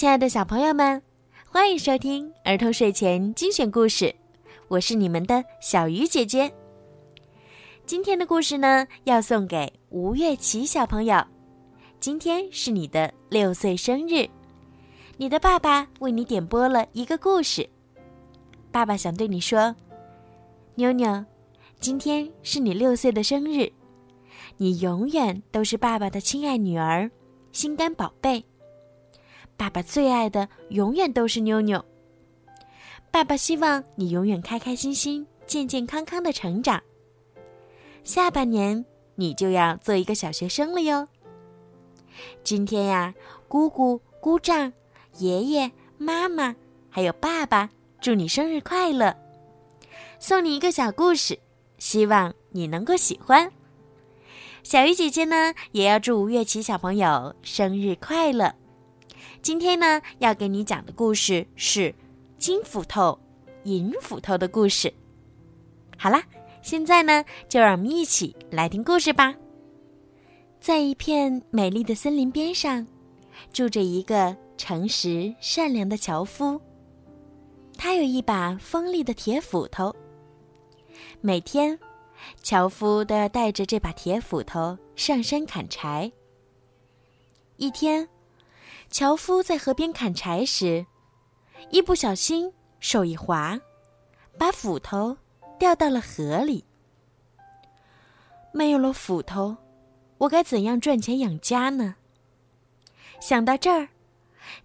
亲爱的小朋友们，欢迎收听儿童睡前精选故事，我是你们的小鱼姐姐。今天的故事呢，要送给吴月琪小朋友。今天是你的六岁生日，你的爸爸为你点播了一个故事。爸爸想对你说，妞妞，今天是你六岁的生日，你永远都是爸爸的亲爱女儿，心肝宝贝。爸爸最爱的永远都是妞妞。爸爸希望你永远开开心心、健健康康的成长。下半年你就要做一个小学生了哟。今天呀，姑姑、姑丈、爷爷、妈妈还有爸爸。祝你生日快乐！送你一个小故事，希望你能够喜欢。小鱼姐姐呢，也要祝吴月琪小朋友生日快乐。今天呢，要给你讲的故事是金斧头、银斧头的故事。好啦，现在呢，就让我们一起来听故事吧。在一片美丽的森林边上，住着一个诚实善良的樵夫。他有一把锋利的铁斧头。每天，樵夫都要带着这把铁斧头上山砍柴。一天，樵夫在河边砍柴时，一不小心手一滑，把斧头掉到了河里。没有了斧头，我该怎样赚钱养家呢？想到这儿，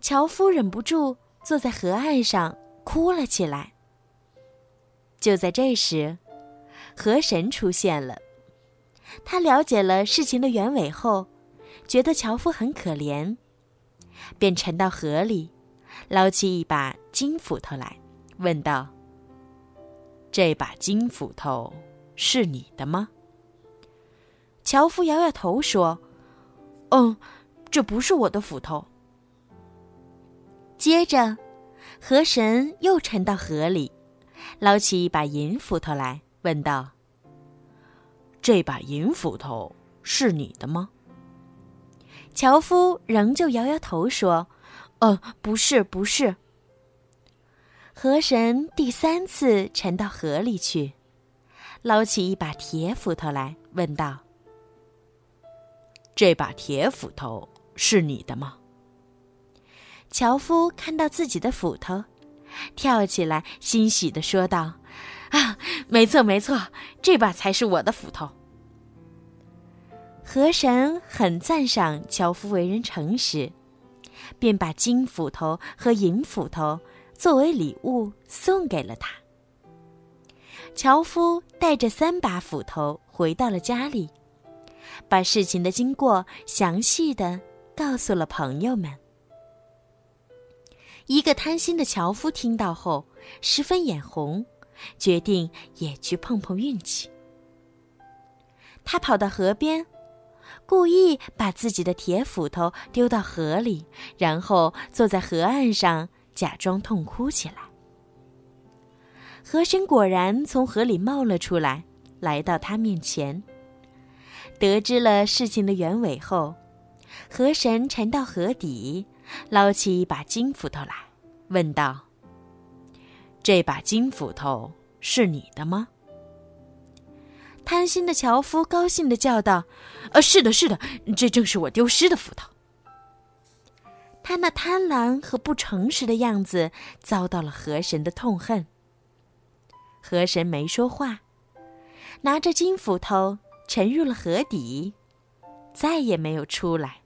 樵夫忍不住坐在河岸上。哭了起来。就在这时，河神出现了。他了解了事情的原委后，觉得樵夫很可怜，便沉到河里，捞起一把金斧头来，问道：“这把金斧头是你的吗？”樵夫摇摇头说：“嗯，这不是我的斧头。”接着。河神又沉到河里，捞起一把银斧头来，问道：“这把银斧头是你的吗？”樵夫仍旧摇摇头说：“呃，不是，不是。”河神第三次沉到河里去，捞起一把铁斧头来，问道：“这把铁斧头是你的吗？”樵夫看到自己的斧头，跳起来，欣喜地说道：“啊，没错，没错，这把才是我的斧头。”河神很赞赏樵夫为人诚实，便把金斧头和银斧头作为礼物送给了他。樵夫带着三把斧头回到了家里，把事情的经过详细的告诉了朋友们。一个贪心的樵夫听到后，十分眼红，决定也去碰碰运气。他跑到河边，故意把自己的铁斧头丢到河里，然后坐在河岸上假装痛哭起来。河神果然从河里冒了出来，来到他面前。得知了事情的原委后，河神沉到河底。捞起一把金斧头来，问道：“这把金斧头是你的吗？”贪心的樵夫高兴的叫道：“呃，是的，是的，这正是我丢失的斧头。”他那贪婪和不诚实的样子遭到了河神的痛恨。河神没说话，拿着金斧头沉入了河底，再也没有出来。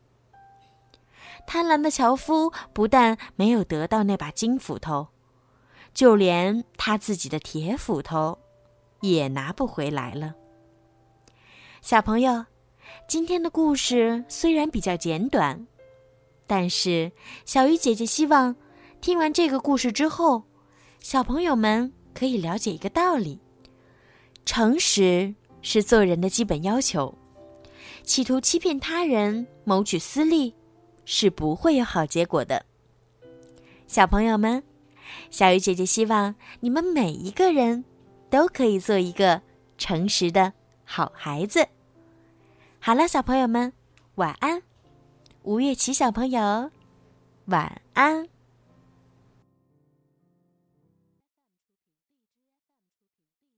贪婪的樵夫不但没有得到那把金斧头，就连他自己的铁斧头也拿不回来了。小朋友，今天的故事虽然比较简短，但是小鱼姐姐希望听完这个故事之后，小朋友们可以了解一个道理：诚实是做人的基本要求，企图欺骗他人、谋取私利。是不会有好结果的，小朋友们，小鱼姐姐希望你们每一个人都可以做一个诚实的好孩子。好了，小朋友们，晚安，吴月琪小朋友，晚安。